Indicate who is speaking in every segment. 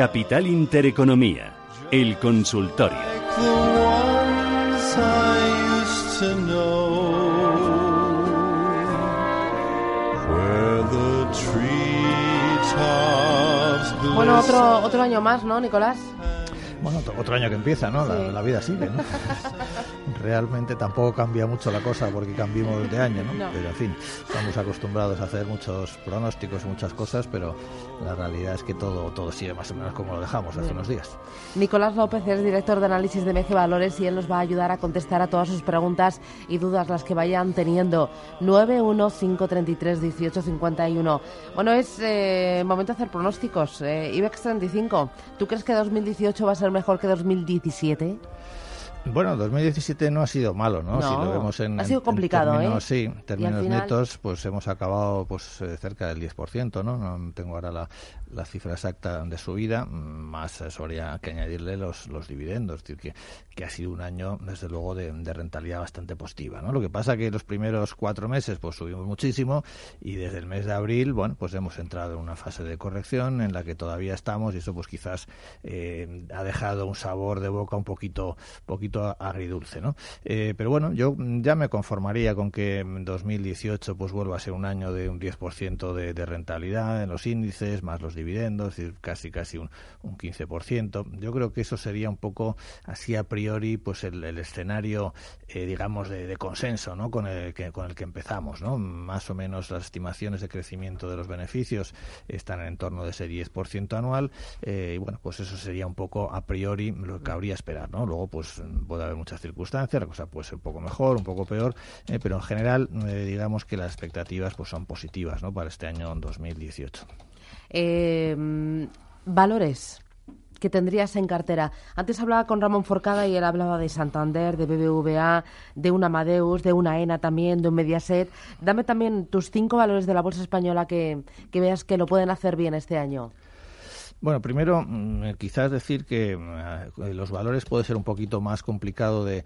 Speaker 1: Capital Intereconomía, el consultorio.
Speaker 2: Bueno, otro, otro año más, ¿no, Nicolás?
Speaker 3: Bueno, otro año que empieza, ¿no? La, vida sigue, ¿no? Realmente tampoco cambia mucho la cosa porque cambiamos de año, ¿no? Pero en fin, estamos acostumbrados a hacer muchos pronósticos y muchas cosas, pero la realidad es que todo, todo sigue más o menos como lo dejamos hace unos días.
Speaker 2: Nicolás López es director de análisis de Mece Valores y él nos va a ayudar a contestar a todas sus preguntas y dudas las que vayan teniendo. 915331851. Bueno, es eh, momento de hacer pronósticos. Eh, IBEX 35, ¿tú crees que 2018 va a ser mejor que 2017?
Speaker 3: Bueno, 2017 no ha sido malo, ¿no? si lo vemos en,
Speaker 2: ha sido complicado,
Speaker 3: términos, ¿eh? Sí, términos netos, pues hemos acabado pues eh, cerca del 10%, ¿no? No tengo ahora la, la cifra exacta de subida, más habría que añadirle los, los dividendos, es decir, que, que ha sido un año, desde luego, de, de, rentabilidad bastante positiva, ¿no? Lo que pasa que los primeros cuatro meses, pues subimos muchísimo y desde el mes de abril, bueno, pues hemos entrado en una fase de corrección en la que todavía estamos y eso, pues quizás eh, ha dejado un sabor de boca un poquito, poquito agridulce, ¿no? Eh, pero bueno, yo ya me conformaría con que 2018 pues vuelva a ser un año de un 10% de, de rentabilidad en los índices, más los dividendos, casi casi un, un 15%. Yo creo que eso sería un poco así a priori pues el, escenario, eh, digamos, de, consenso, ¿no? Con el que con el que empezamos, ¿no? Más o menos las estimaciones de crecimiento de los beneficios están en torno de ese 10% anual eh, y bueno, pues eso sería un poco a priori lo que cabría esperar, ¿no? Luego pues puede haber muchas circunstancias, la cosa puede ser un poco mejor, un poco peor, eh, pero en general eh, digamos que las expectativas pues son positivas ¿no? para este año 2018.
Speaker 2: Eh, valores que tendrías en cartera. Antes hablaba con Ramón Forcada y él hablaba de Santander, de BBVA, de un Amadeus, de una ENA también, de un Mediaset. Dame también tus cinco valores de la bolsa española que, que veas que lo pueden hacer bien este año.
Speaker 3: Bueno, primero, mm, quizás decir que mm, eh, los valores puede ser un poquito más complicado de,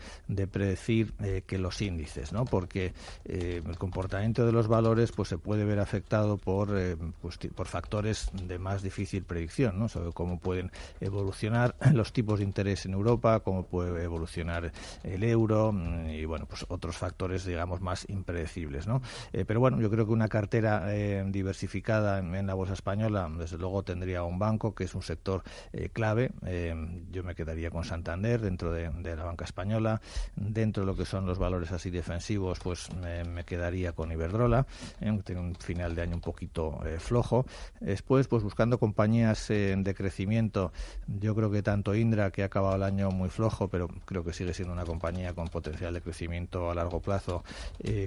Speaker 3: predecir eh, que los índices, ¿no? Porque eh, el comportamiento de los valores pues se puede ver afectado por, pues, por factores de más difícil predicción, ¿no? Sobre cómo pueden evolucionar los tipos de interés en Europa, cómo puede evolucionar el euro mm, y, bueno, pues otros factores, digamos, más impredecibles, ¿no? pero bueno, yo creo que una cartera diversificada en la bolsa española, desde luego, tendría un banco que es un sector eh, clave. Eh, yo me quedaría con Santander dentro de, la banca española. Dentro de lo que son los valores así defensivos, pues me quedaría con Iberdrola. Eh, tiene un final de año un poquito flojo. Después, pues buscando compañías de crecimiento, yo creo que tanto Indra, que ha acabado el año muy flojo, pero creo que sigue siendo una compañía con potencial de crecimiento a largo plazo,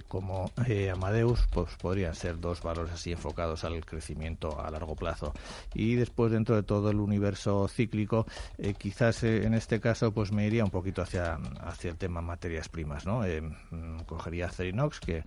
Speaker 3: como Amadeus, pues podrían ser dos valores así enfocados al crecimiento a largo plazo. Y después, dentro de todo el universo cíclico, eh, quizás eh, en este caso pues me iría un poquito hacia, hacia el tema materias primas, ¿no? Eh, mm, cogería Cerinox, que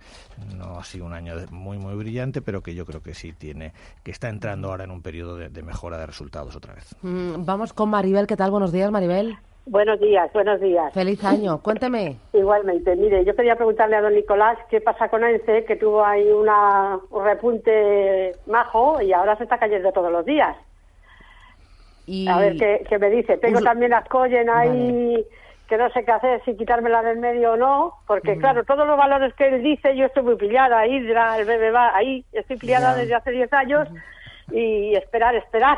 Speaker 3: no ha sido un año muy muy brillante, pero que yo creo que sí tiene, que está entrando ahora en un periodo de, mejora de resultados otra vez.
Speaker 2: Mm, vamos con Maribel, ¿qué tal? Buenos días, Maribel.
Speaker 4: Buenos días, buenos días.
Speaker 2: Feliz año, cuénteme.
Speaker 4: Igualmente, mire, yo quería preguntarle a don Nicolás qué pasa con ENCE, que tuvo ahí una, un repunte majo y ahora se está cayendo todos los días. A ver qué, me dice. Tengo también las Coyen ahí que no sé qué hacer, si quitármela del medio o no, porque claro, todos los valores que él dice, yo estoy muy pillada, Hydra, el BBVA, ahí estoy pillada desde hace 10 años y esperar, esperar.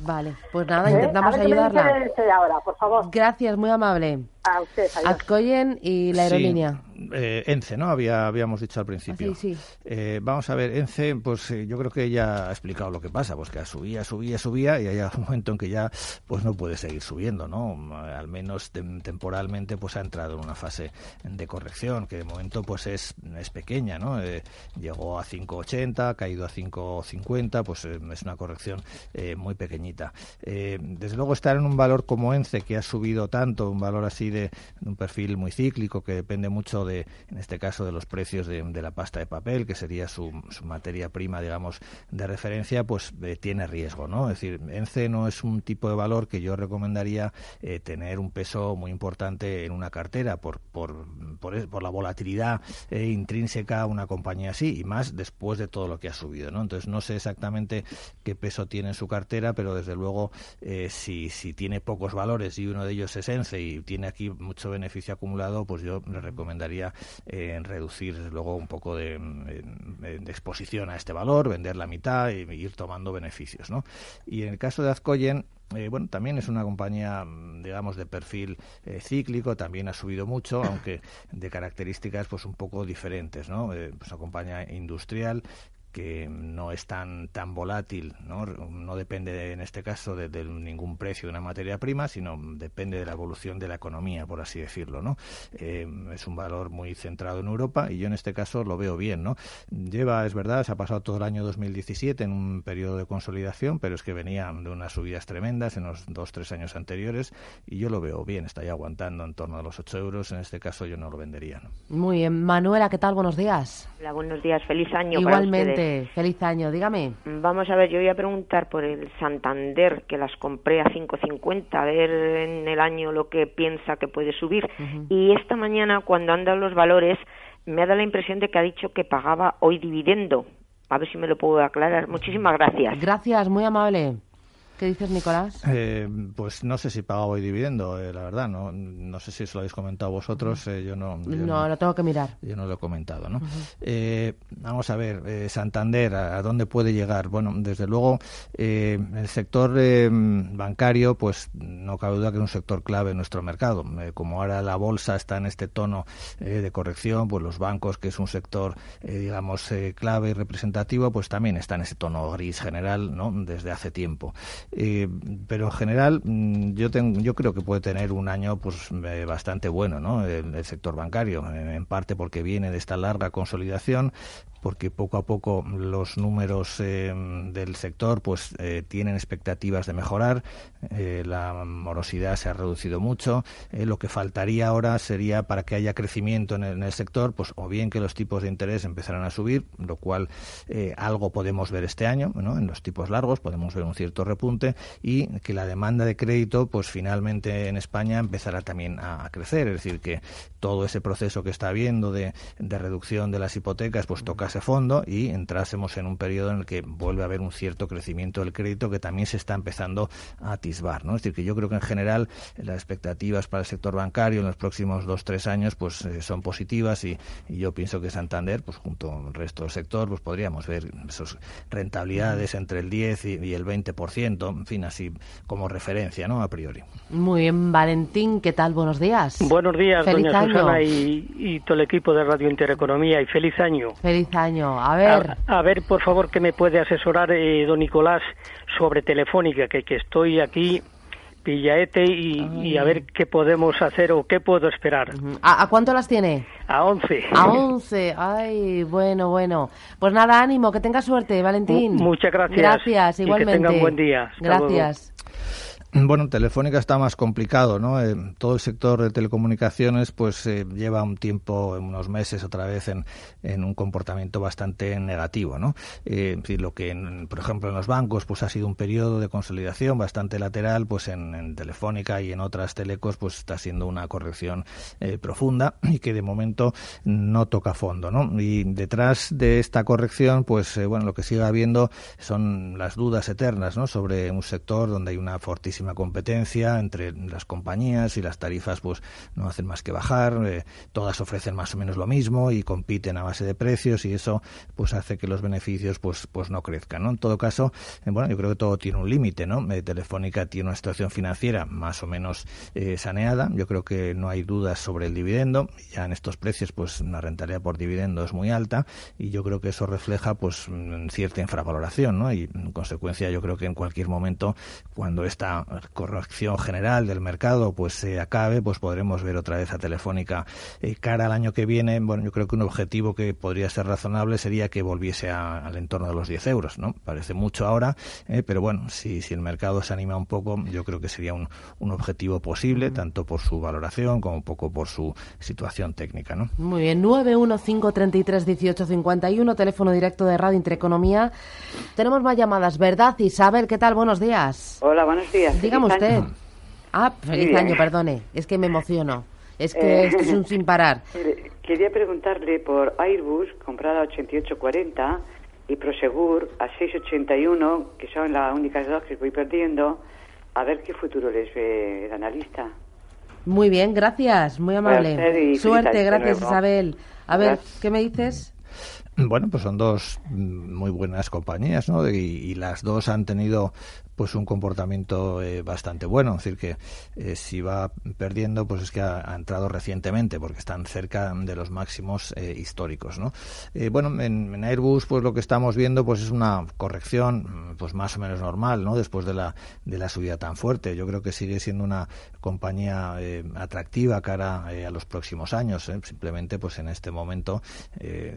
Speaker 2: Vale, pues nada, ¿Eh? intentamos a ayudarla.
Speaker 4: ahora, por favor.
Speaker 2: Gracias, muy amable.
Speaker 4: A usted,
Speaker 2: Adcoyen y la aerolínea.
Speaker 3: Eh, ENCE, ¿no? Había, habíamos dicho al principio.
Speaker 2: Ah, sí,
Speaker 3: eh, vamos a ver, ENCE, pues eh, yo creo que ella ha explicado lo que pasa, pues que subía, subía, subía y hay un momento en que ya pues no puede seguir subiendo, ¿no? Al menos temporalmente pues ha entrado en una fase de corrección que de momento pues es, es pequeña, ¿no? llegó a 5,80, ha caído a 5,50, pues es una corrección muy pequeñita. desde luego estar en un valor como ENCE que ha subido tanto, un valor así de, un perfil muy cíclico que depende mucho de en este caso, de los precios de, la pasta de papel, que sería su, materia prima, digamos, de referencia, pues eh, tiene riesgo, ¿no? Es decir, ENCE no es un tipo de valor que yo recomendaría eh, tener un peso muy importante en una cartera por, por, por, la volatilidad eh, intrínseca a una compañía así y más después de todo lo que ha subido, ¿no? Entonces no sé exactamente qué peso tiene en su cartera, pero desde luego si, si tiene pocos valores y uno de ellos es ENCE y tiene aquí mucho beneficio acumulado, pues yo le recomendaría eh, reducir luego un poco de, exposición a este valor, vender la mitad y ir tomando beneficios. ¿no? Y en el caso de Azcoyen, eh, bueno, también es una compañía, digamos, de perfil eh, cíclico, también ha subido mucho, aunque de características pues un poco diferentes, ¿no? Eh, pues una compañía industrial que no es tan tan volátil, no, no depende en este caso de, ningún precio de una materia prima, sino depende de la evolución de la economía, por así decirlo, ¿no? Eh, es un valor muy centrado en Europa y yo en este caso lo veo bien, ¿no? Lleva, es verdad, se ha pasado todo el año 2017 en un periodo de consolidación, pero es que venía de unas subidas tremendas en los dos tres años anteriores y yo lo veo bien, está ya aguantando en torno a los 8 euros, en este caso yo no lo vendería.
Speaker 2: Muy bien, Manuela, ¿qué tal? Buenos días.
Speaker 5: Hola, buenos días, feliz año.
Speaker 2: Igualmente feliz año, dígame.
Speaker 5: Vamos a ver, yo voy a preguntar por el Santander, que las compré a 5.50, a ver en el año lo que piensa que puede subir. Y esta mañana, cuando han dado los valores, me ha dado la impresión de que ha dicho que pagaba hoy dividendo. A ver si me lo puedo aclarar. Muchísimas gracias.
Speaker 2: Gracias, muy amable. ¿Qué dices, Nicolás?
Speaker 3: Eh, pues no sé si paga hoy dividendo, eh, la verdad. No, no sé si eso lo habéis comentado vosotros. Eh, yo no.
Speaker 2: no, lo tengo que mirar.
Speaker 3: Yo no lo he comentado, ¿no? vamos a ver, Santander, ¿a, dónde puede llegar? Bueno, desde luego, el sector bancario, pues no cabe duda que es un sector clave en nuestro mercado. como ahora la bolsa está en este tono de corrección, pues los bancos, que es un sector, digamos, clave y representativo, pues también está en ese tono gris general, ¿no? Desde hace tiempo. Eh, pero en general mm, yo, tengo, yo creo que puede tener un año pues eh, bastante bueno ¿no? el, sector bancario, en parte porque viene de esta larga consolidación, porque poco a poco los números eh, del sector pues eh, tienen expectativas de mejorar eh, la morosidad se ha reducido mucho lo que faltaría ahora sería para que haya crecimiento en el, sector pues o bien que los tipos de interés empezaran a subir lo cual algo podemos ver este año ¿no? en los tipos largos podemos ver un cierto repunte y que la demanda de crédito pues finalmente en España empezará también a, crecer es decir que todo ese proceso que está habiendo de, de reducción de las hipotecas pues toca ese fondo y entrásemos en un periodo en el que vuelve a haber un cierto crecimiento del crédito que también se está empezando a atisbar. ¿no? Es decir, que yo creo que en general las expectativas para el sector bancario en los próximos dos, tres años pues eh, son positivas y, yo pienso que Santander, pues junto al resto del sector, pues podríamos ver esas rentabilidades entre el 10 y, el 20%, en fin, así como referencia, ¿no? A priori.
Speaker 2: Muy bien, Valentín, ¿qué tal? Buenos días.
Speaker 6: Buenos días, doña Susana y, y todo el equipo de Radio Intereconomía y feliz año.
Speaker 2: Feliz año. A ver.
Speaker 6: A, ver, por favor, que me puede asesorar eh, don Nicolás sobre Telefónica, que, que estoy aquí pillaete y, a ver qué podemos hacer o qué puedo esperar.
Speaker 2: ¿A, cuánto las tiene?
Speaker 6: A 11.
Speaker 2: A 11. Ay, bueno, bueno. Pues nada, ánimo, que tenga suerte, Valentín.
Speaker 6: muchas gracias.
Speaker 2: Gracias, igualmente.
Speaker 6: que tengan buen día.
Speaker 2: gracias.
Speaker 3: Bueno, Telefónica está más complicado, ¿no? Eh, todo el sector de telecomunicaciones, pues eh, lleva un tiempo, unos meses otra vez, en, en un comportamiento bastante negativo, ¿no? Eh, lo que, por ejemplo, en los bancos, pues ha sido un periodo de consolidación bastante lateral, pues en, Telefónica y en otras telecos, pues está siendo una corrección profunda y que de momento no toca fondo, ¿no? Y detrás de esta corrección, pues bueno, lo que sigue habiendo son las dudas eternas, ¿no? Sobre un sector donde hay una fortísima competencia entre las compañías y las tarifas pues no hacen más que bajar, eh, todas ofrecen más o menos lo mismo y compiten a base de precios y eso pues hace que los beneficios pues pues no crezcan, ¿no? En todo caso, eh, bueno, yo creo que todo tiene un límite, ¿no? Eh, Telefónica tiene una situación financiera más o menos saneada, yo creo que no hay dudas sobre el dividendo, ya en estos precios pues una rentabilidad por dividendo es muy alta y yo creo que eso refleja pues cierta infravaloración, ¿no? Y en consecuencia yo creo que en cualquier momento cuando esta corrección general del mercado pues se acabe, pues podremos ver otra vez a Telefónica eh, cara al año que viene. Bueno, yo creo que un objetivo que podría ser razonable sería que volviese al entorno de los 10 euros, ¿no? Parece mucho ahora, eh, pero bueno, si, si el mercado se anima un poco, yo creo que sería un, un objetivo posible, tanto por su valoración como un poco por su situación técnica, ¿no?
Speaker 2: Muy bien, 915331851, teléfono directo de Radio Intereconomía. Tenemos más llamadas, ¿verdad? Isabel, ¿qué tal? Buenos días.
Speaker 7: Hola, buenos días.
Speaker 2: Dígame usted. Ah, feliz año, perdone. Es que me emociono. Es que esto es un sin parar.
Speaker 7: Quería preguntarle por Airbus, comprada a 88.40, y Prosegur a 6.81, que son las únicas dos que voy perdiendo, a ver qué futuro les ve el analista.
Speaker 2: Muy bien, gracias, muy amable. Suerte, gracias Isabel. A ver, ¿qué me dices?
Speaker 3: Bueno, pues son dos muy buenas compañías, ¿no? y, las dos han tenido pues un comportamiento eh, bastante bueno. Es decir, que eh, si va perdiendo, pues es que ha, entrado recientemente, porque están cerca de los máximos eh, históricos. ¿no? bueno, en, Airbus, pues lo que estamos viendo pues es una corrección pues más o menos normal, ¿no? después de la, de la subida tan fuerte. Yo creo que sigue siendo una compañía atractiva cara a los próximos años. Simplemente, pues en este momento,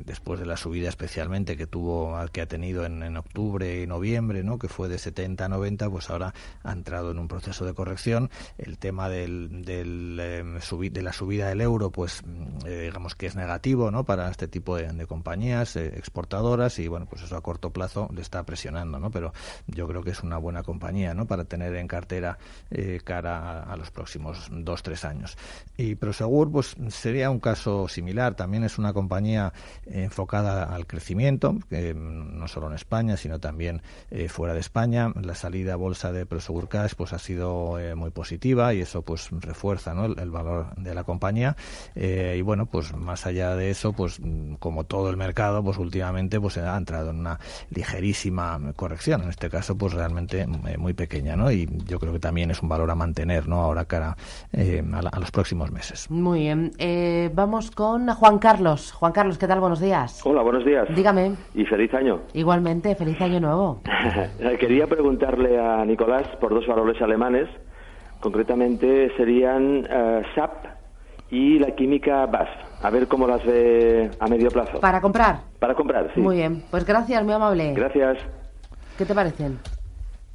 Speaker 3: después de la subida especialmente que tuvo, que ha tenido en, en octubre y noviembre, ¿no? que fue de 70 a 90, pues ahora ha entrado en un proceso de corrección. El tema del, del em, de la subida del euro, pues mm, eh, digamos que es negativo ¿no? para este tipo de, compañías eh, exportadoras y bueno, pues eso a corto plazo le está presionando, ¿no? pero yo creo que es una buena compañía ¿no? para tener en cartera eh, cara a, los próximos dos, tres años. Y Prosegur, pues sería un caso similar, también es una compañía enfocada al crecimiento, no solo en España, sino también fuera de España. La salida la bolsa de Prosegur Cash pues ha sido eh, muy positiva y eso pues refuerza el, valor de la compañía. Eh, y bueno pues más allá de eso pues como todo el mercado pues últimamente pues ha entrado en una ligerísima corrección. En este caso pues realmente eh, muy pequeña ¿no? y yo creo que también es un valor a mantener no ahora cara a, los próximos meses.
Speaker 2: Muy bien. Vamos con Juan Carlos. Juan Carlos qué tal buenos días.
Speaker 8: Hola buenos días.
Speaker 2: Dígame.
Speaker 8: Y feliz año.
Speaker 2: Igualmente feliz año nuevo.
Speaker 8: Quería preguntarle a Nicolás por dos valores alemanes. Concretamente serían eh, SAP y la química BAS. A ver cómo las ve a medio plazo.
Speaker 2: ¿Para comprar?
Speaker 8: Para comprar, sí.
Speaker 2: Muy bien. Pues gracias, muy amable.
Speaker 8: Gracias.
Speaker 2: ¿Qué te parecen?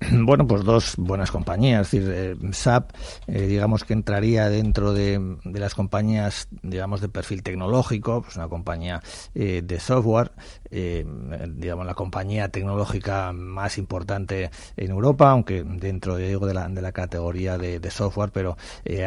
Speaker 3: Bueno, pues dos buenas compañías. Es decir, eh, SAP, eh, digamos que entraría dentro de, las compañías, digamos, de perfil tecnológico, pues una compañía eh, de software, digamos, la compañía tecnológica más importante en Europa, aunque dentro, digo, de la, de la categoría de, software, pero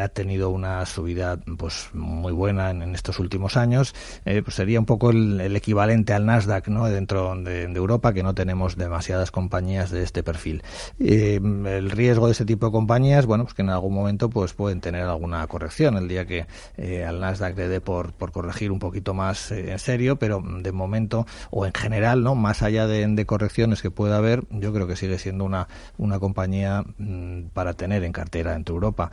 Speaker 3: ha tenido una subida, pues, muy buena en, estos últimos años. pues sería un poco el, equivalente al Nasdaq, ¿no? Dentro de Europa, que no tenemos demasiadas compañías de este perfil. Eh, el riesgo de ese tipo de compañías, bueno, pues que en algún momento pues pueden tener alguna corrección el día que eh, al Nasdaq le dé por, por corregir un poquito más eh, en serio, pero de momento o en general, no, más allá de, correcciones que pueda haber, yo creo que sigue siendo una una compañía mm, para tener en cartera entre Europa.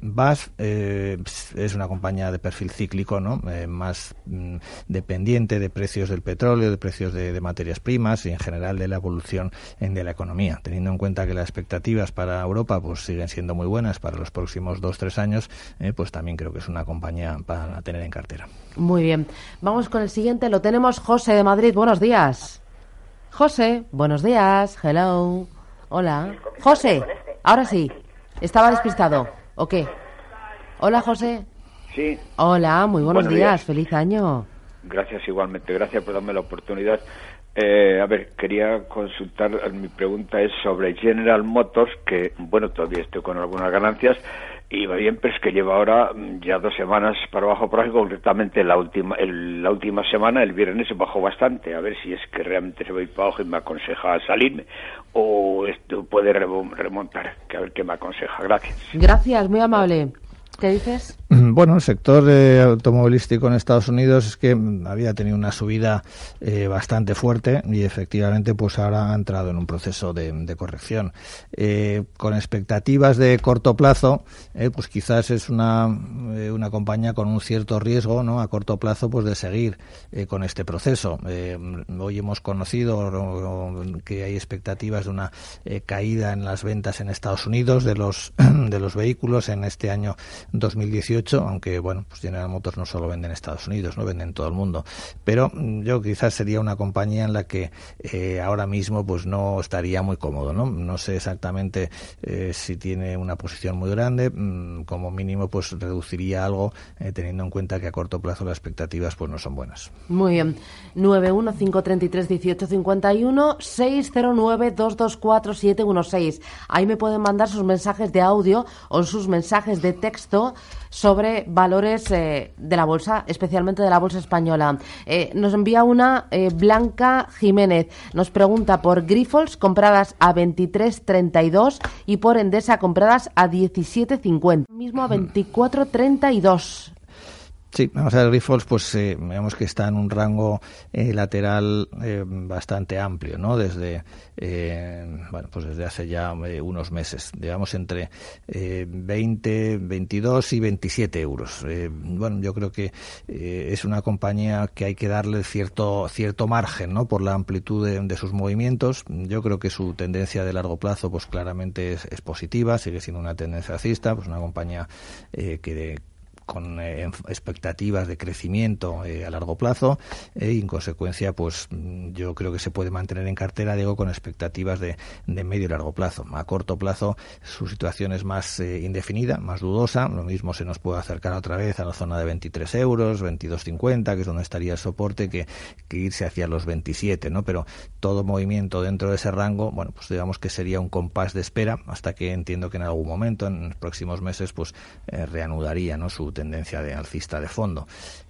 Speaker 3: BAS es una compañía de perfil cíclico, no, más mm, dependiente de precios del petróleo, de precios de, de, materias primas y en general de la evolución en, de la economía, teniendo teniendo en cuenta que las expectativas para Europa pues siguen siendo muy buenas para los próximos dos tres años, eh, pues también creo que es una compañía para tener en cartera.
Speaker 2: Muy bien, vamos con el siguiente. Lo tenemos José de Madrid. Buenos días. José, buenos días. Hello. Hola. José, ahora sí. Estaba despistado. ¿O qué? Hola, José.
Speaker 9: Sí.
Speaker 2: Hola, muy buenos, días. Feliz año.
Speaker 9: Gracias igualmente. Gracias por darme la oportunidad. Eh, a ver, quería consultar, mi pregunta es sobre General Motors, que, bueno, todavía estoy con algunas ganancias, y va bien, pero es que lleva ahora mm, ya dos semanas para abajo por ahí, concretamente la última, la última semana, el viernes, bajó bastante, a ver si es que realmente se va a ir para abajo y me aconseja salirme, o esto puede remontar, que a ver qué me aconseja. Gracias.
Speaker 2: Gracias, muy amable. ¿Qué dices?
Speaker 3: Bueno, el sector eh, automovilístico en Estados Unidos es que había tenido una subida eh, bastante fuerte y efectivamente pues ahora ha entrado en un proceso de, corrección. Eh, con expectativas de corto plazo, pues quizás es una, una compañía con un cierto riesgo ¿no? a corto plazo pues de seguir con este proceso. hoy hemos conocido que hay expectativas de una caída en las ventas en Estados Unidos de los, de los vehículos en este año 2018 aunque bueno, pues General Motors no solo vende en Estados Unidos, no vende en todo el mundo. Pero mm, yo quizás sería una compañía en la que eh, ahora mismo pues no estaría muy cómodo, ¿no? No sé exactamente eh, si tiene una posición muy grande, mm, como mínimo pues reduciría algo eh, teniendo en cuenta que a corto plazo las expectativas pues no son buenas.
Speaker 2: Muy bien. 915331851 609224716. Ahí me pueden mandar sus mensajes de audio o sus mensajes de texto sobre valores eh, de la bolsa, especialmente de la bolsa española. Eh, nos envía una eh, Blanca Jiménez. Nos pregunta por Grifols compradas a 23.32 y por Endesa compradas a 17.50. Mismo a 24.32.
Speaker 3: Sí, vamos a ver, Grifols, pues eh, vemos que está en un rango eh, lateral eh, bastante amplio, ¿no? Desde, bueno, pues desde hace ya unos meses, digamos entre 20, 22 y 27 euros. bueno, yo creo que es una compañía que hay que darle cierto, cierto margen, ¿no? Por la amplitud de, de, sus movimientos. Yo creo que su tendencia de largo plazo, pues claramente es, es positiva, sigue siendo una tendencia alcista, pues una compañía que con eh, expectativas de crecimiento eh, a largo plazo eh, y en consecuencia pues mm, yo creo que se puede mantener en cartera digo con expectativas de, de medio y largo plazo. A corto plazo su situación es más indefinida más dudosa. Lo mismo se nos puede acercar otra vez a la zona de 23 euros 22.50 que es donde estaría el soporte que, que irse hacia los 27 no pero todo movimiento dentro de ese rango bueno pues digamos que sería un compás de espera hasta que entiendo que en algún momento en los próximos meses pues reanudaría no su tendencia de alcista de fondo.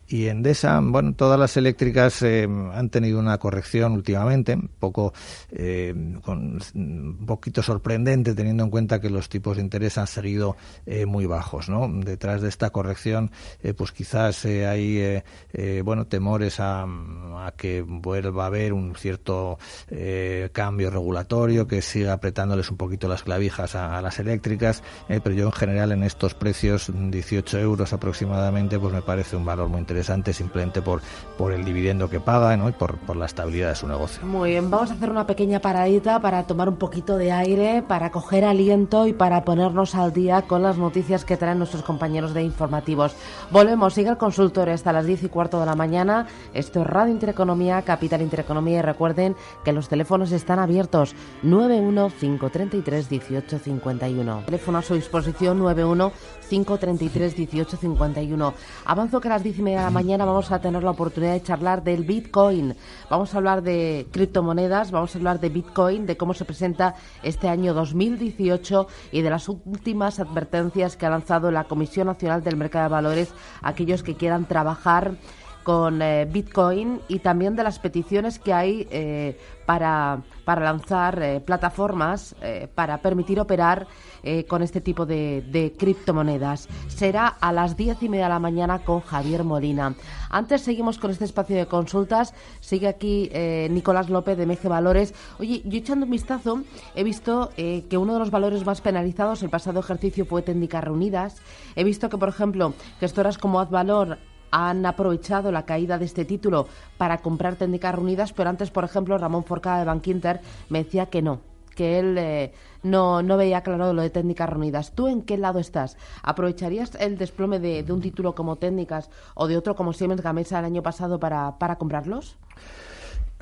Speaker 3: Y Endesa, bueno, todas las eléctricas eh, han tenido una corrección últimamente, un poco, eh, con, un poquito sorprendente teniendo en cuenta que los tipos de interés han seguido eh, muy bajos, ¿no? Detrás de esta corrección, pues quizás hay, bueno, temores a, que vuelva a haber un cierto cambio regulatorio que siga apretándoles un poquito las clavijas a, a las eléctricas, pero yo en general en estos precios, 18 euros aproximadamente, pues me parece un valor muy interesante simplemente por, por el dividendo que paga y por, por la estabilidad de su negocio.
Speaker 2: Muy bien, vamos a hacer una pequeña paradita para tomar un poquito de aire, para coger aliento y para ponernos al día con las noticias que traen nuestros compañeros de informativos. Volvemos, sigue el consultorio hasta las 10 y cuarto de la mañana. Esto es Radio Intereconomía, Capital Intereconomía y recuerden que los teléfonos están abiertos 91533 1851. Teléfono a su disposición 91 533 1851. Avanzo que a las 10 y media mañana vamos a tener la oportunidad de charlar del Bitcoin. Vamos a hablar de criptomonedas, vamos a hablar de Bitcoin, de cómo se presenta este año 2018 y de las últimas advertencias que ha lanzado la Comisión Nacional del Mercado de Valores a aquellos que quieran trabajar con eh, Bitcoin y también de las peticiones que hay eh, para, para, lanzar eh, plataformas para permitir operar con este tipo de, de, criptomonedas. Será a las diez y media de la mañana con Javier Molina. Antes seguimos con este espacio de consultas. Sigue aquí Nicolás López de MG Valores. Oye, yo echando un vistazo he visto que uno de los valores más penalizados el pasado ejercicio fue Técnicas Reunidas. He visto que, por ejemplo, gestoras como Advalor han aprovechado la caída de este título para comprar técnicas reunidas, pero antes, por ejemplo, Ramón Forcada de Bankinter me decía que no, que él eh, no, no veía claro lo de técnicas reunidas. ¿Tú en qué lado estás? ¿Aprovecharías el desplome de, de un título como técnicas o de otro como Siemens Gamesa el año pasado para, para comprarlos?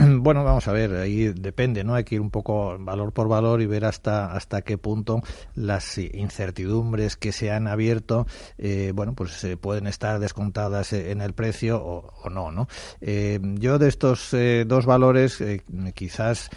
Speaker 3: Bueno, vamos a ver, ahí depende, ¿no? Hay que ir un poco valor por valor y ver hasta hasta qué punto las incertidumbres que se han abierto, eh, bueno, pues se pueden estar descontadas en el precio o, no, ¿no? Eh, yo de estos eh, dos valores quizás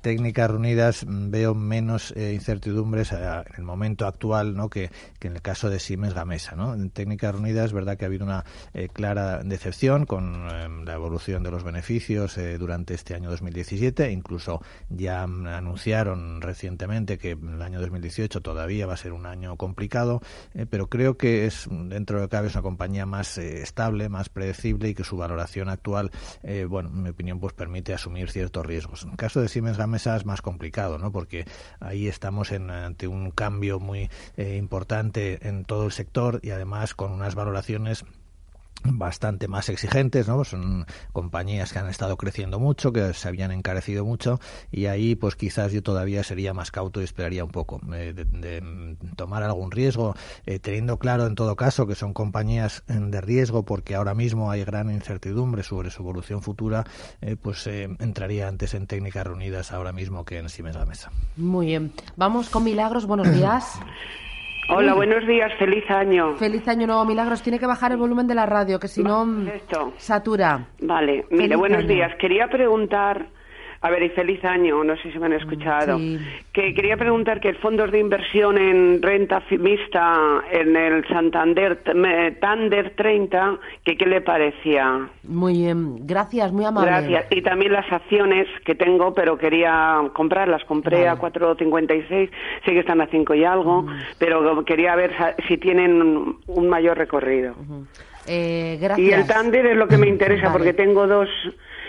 Speaker 3: técnicas reunidas mm, veo menos eh, incertidumbres en el momento actual ¿no? que, en el caso de Siemens Gamesa. ¿no? En técnicas reunidas es verdad que ha habido una clara decepción con em, la evolución de los beneficios durante este año 2017. Incluso ya mm, anunciaron recientemente que el año 2018 todavía va a ser un año complicado, pero creo que es dentro de lo que cabe es una compañía más estable, más predecible y que su valoración actual, bueno, en mi opinión, pues permite asumir ciertos riesgos. En el caso de Siemens Gamesa es más complicado, ¿no? Porque ahí estamos en, ante un cambio muy eh, importante en todo el sector y además con unas valoraciones bastante más exigentes, ¿no? Son compañías que han estado creciendo mucho, que se habían encarecido mucho y ahí pues quizás yo todavía sería más cauto y esperaría un poco eh, de, tomar algún riesgo, eh, teniendo claro en todo caso que son compañías eh, de riesgo porque ahora mismo hay gran incertidumbre sobre su evolución futura, pues entraría antes en técnicas reunidas ahora mismo que en Siemens Mesa.
Speaker 2: Muy bien. Vamos con Milagros, buenos días.
Speaker 10: Hola, buenos días, feliz año.
Speaker 2: Feliz año nuevo, Milagros. Tiene que bajar el volumen de la radio, que si no, satura.
Speaker 10: Vale, mire, buenos días. Quería preguntar a ver, y feliz año, no sé si me han escuchado. Que quería preguntar que fondos de inversión en renta mixta en el Santander Tander 30, que qué le parecía.
Speaker 2: Muy bien, gracias, muy amable.
Speaker 10: Gracias. Y también las acciones que tengo, pero quería comprarlas. Compré a 4.56, sé que están a 5 y algo, pero quería ver si tienen un mayor recorrido.
Speaker 2: eh, gracias.
Speaker 10: Y el Tander es lo que me interesa, porque tengo dos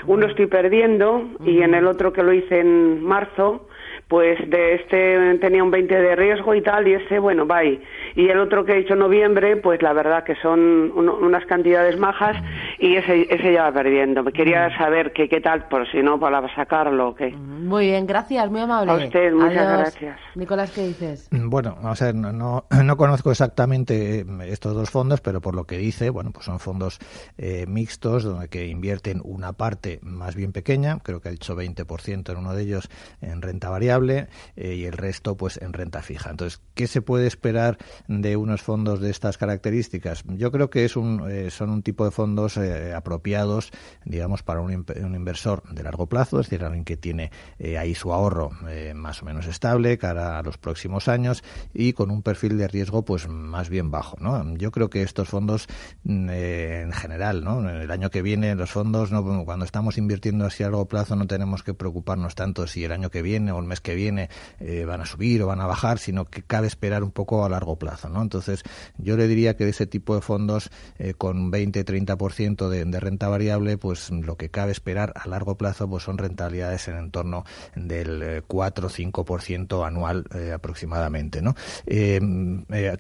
Speaker 10: uno estoy perdiendo y en el otro que lo hice en marzo, pues de este tenía un 20 de riesgo y tal, y ese, bueno, va ahí. Y el otro que he hecho en noviembre, pues la verdad que son unas cantidades majas y ese, ese ya va perdiendo. Me quería saber que, qué tal, por si no, para sacarlo o qué.
Speaker 2: Muy bien, gracias, muy amable.
Speaker 10: A usted, muchas gracias.
Speaker 2: Nicolás, ¿qué dices?
Speaker 3: Bueno, vamos a ver, no, no, conozco exactamente eh, estos dos fondos, pero por lo que dice, bueno, pues son fondos eh, mixtos donde que invierten una parte más bien pequeña, creo que ha dicho 20% en uno de ellos en renta variable eh, y el resto pues en renta fija. Entonces, ¿qué se puede esperar de unos fondos de estas características? Yo creo que es un, son un tipo de fondos apropiados, digamos, para un, inversor de largo plazo, es decir, alguien que tiene ahí su ahorro más o menos estable, cara a los próximos años y con un perfil de riesgo pues más bien bajo. ¿no? Yo creo que estos fondos mm, eh, en general, ¿no? el año que viene los fondos, ¿no? cuando estamos invirtiendo así a largo plazo no tenemos que preocuparnos tanto si el año que viene o el mes que viene eh, van a subir o van a bajar, sino que cabe esperar un poco a largo plazo. ¿no? Entonces yo le diría que de ese tipo de fondos eh, con 20-30% de, de renta variable, pues lo que cabe esperar a largo plazo pues son rentabilidades en entorno del 4-5% anual eh, aproximadamente. ¿no? Eh,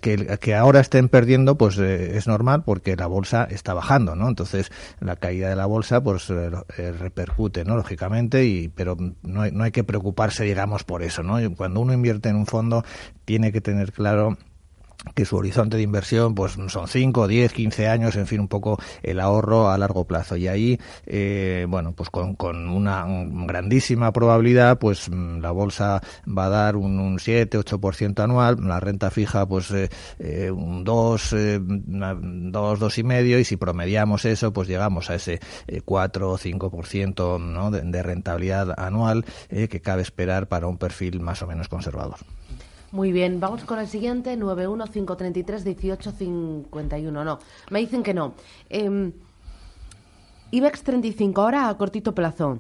Speaker 3: que, ahora estén perdiendo pues es normal porque la bolsa está bajando, ¿no? entonces la caída de la bolsa pues repercute, ¿no? lógicamente, y, pero no hay, no hay que preocuparse, digamos, por eso. ¿no? Cuando uno invierte en un fondo tiene que tener claro que su horizonte de inversión pues son 5, 10, 15 años, en fin, un poco el ahorro a largo plazo. Y ahí, eh, bueno, pues con, con, una grandísima probabilidad, pues mm, la bolsa va a dar un, un 7, 8% anual, la renta fija pues eh, eh un 2, eh, 2, 2 y medio, y si promediamos eso, pues llegamos a ese 4 o 5% ¿no? de, rentabilidad anual que cabe esperar para un perfil más o menos conservador.
Speaker 2: Muy bien, vamos con el siguiente, 915331851. No, me dicen que no. Eh, IBEX 35, ahora a cortito plazo.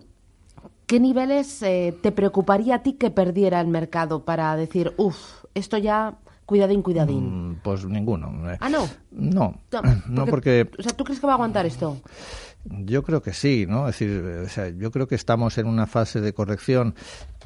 Speaker 2: ¿Qué niveles eh, te preocuparía a ti que perdiera el mercado para decir, uff, esto ya cuidadín, cuidadín?
Speaker 3: Mm, pues ninguno.
Speaker 2: Eh. Ah, no.
Speaker 3: No, no porque,
Speaker 2: O sea, ¿tú crees que va a aguantar esto?
Speaker 3: Yo creo que sí, ¿no? Es decir, o sea, yo creo que estamos en una fase de corrección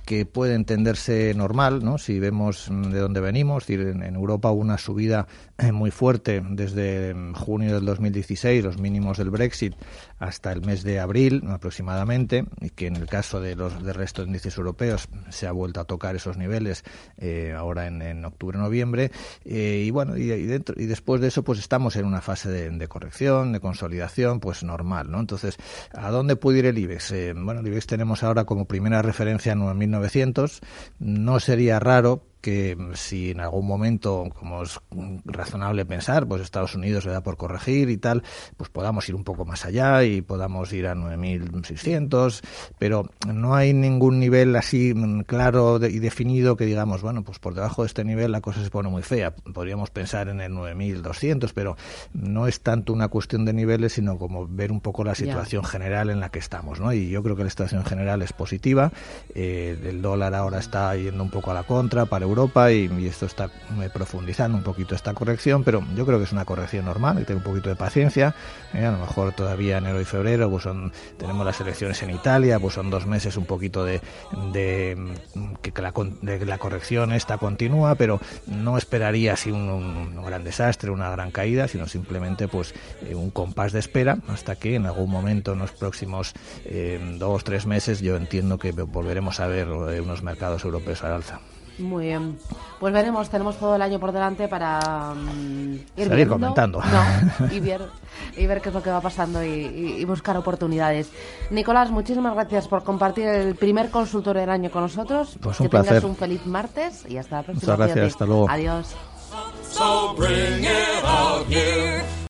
Speaker 3: que puede entenderse normal, ¿no? Si vemos de dónde venimos, decir, en, Europa hubo una subida muy fuerte desde junio del 2016, los mínimos del Brexit, hasta el mes de abril aproximadamente, y que en el caso de los del resto de índices europeos se ha vuelto a tocar esos niveles eh, ahora en, octubre-noviembre, eh, y bueno, y, dentro, y después de eso pues estamos en una fase de, corrección, de consolidación, pues normal, ¿no? Entonces, ¿a dónde puede ir el IBEX? bueno, el IBEX tenemos ahora como primera referencia 9.000 1900. No sería raro que si en algún momento, como es razonable pensar, pues Estados Unidos le da por corregir y tal, pues podamos ir un poco más allá y podamos ir a 9.600, pero no hay ningún nivel así claro y definido que digamos, bueno, pues por debajo de este nivel la cosa se pone muy fea. Podríamos pensar en el 9.200, pero no es tanto una cuestión de niveles, sino como ver un poco la situación general en la que estamos, ¿no? Y yo creo que la situación general es positiva. Eh, el dólar ahora está yendo un poco a la contra para Europa y, esto está eh, profundizando un poquito esta corrección, pero yo creo que es una corrección normal, que tener un poquito de paciencia. Eh, a lo mejor todavía enero y febrero, pues son, tenemos las elecciones en Italia, pues son dos meses un poquito de, de que la, de la corrección esta continúa, pero no esperaría así un, gran desastre, una gran caída, sino simplemente pues un compás de espera hasta que en algún momento en los próximos dos, tres meses yo entiendo que volveremos a ver eh, unos mercados europeos al alza.
Speaker 2: Muy bien. Pues veremos, tenemos todo el año por delante para mm,
Speaker 3: ir Seguir comentando.
Speaker 2: y, ver, y ver qué es lo que va pasando y, buscar oportunidades. Nicolás, muchísimas gracias por compartir el primer consultorio del año con nosotros.
Speaker 3: Pues
Speaker 2: que
Speaker 3: tengas
Speaker 2: un feliz martes y hasta la próxima.
Speaker 3: Muchas gracias, hasta luego.
Speaker 2: Adiós.